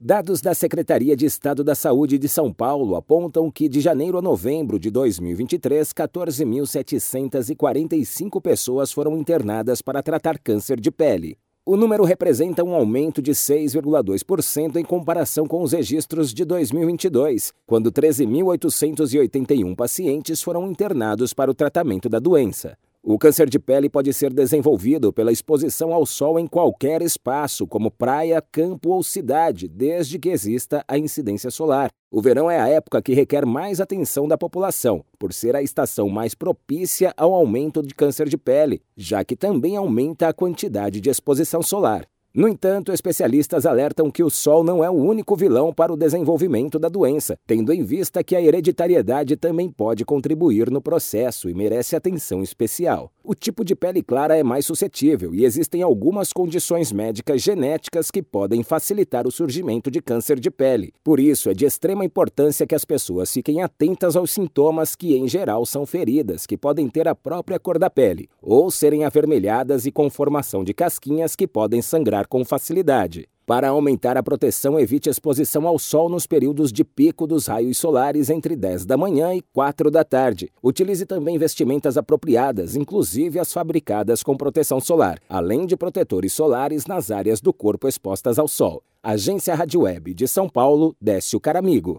Dados da Secretaria de Estado da Saúde de São Paulo apontam que de janeiro a novembro de 2023, 14.745 pessoas foram internadas para tratar câncer de pele. O número representa um aumento de 6,2% em comparação com os registros de 2022, quando 13.881 pacientes foram internados para o tratamento da doença. O câncer de pele pode ser desenvolvido pela exposição ao sol em qualquer espaço, como praia, campo ou cidade, desde que exista a incidência solar. O verão é a época que requer mais atenção da população, por ser a estação mais propícia ao aumento de câncer de pele, já que também aumenta a quantidade de exposição solar. No entanto, especialistas alertam que o sol não é o único vilão para o desenvolvimento da doença, tendo em vista que a hereditariedade também pode contribuir no processo e merece atenção especial. O tipo de pele clara é mais suscetível e existem algumas condições médicas genéticas que podem facilitar o surgimento de câncer de pele. Por isso, é de extrema importância que as pessoas fiquem atentas aos sintomas que, em geral, são feridas, que podem ter a própria cor da pele, ou serem avermelhadas e com formação de casquinhas que podem sangrar com facilidade. Para aumentar a proteção, evite exposição ao sol nos períodos de pico dos raios solares entre 10 da manhã e 4 da tarde. Utilize também vestimentas apropriadas, inclusive as fabricadas com proteção solar, além de protetores solares nas áreas do corpo expostas ao sol. Agência Rádio Web de São Paulo, Décio Caramigo.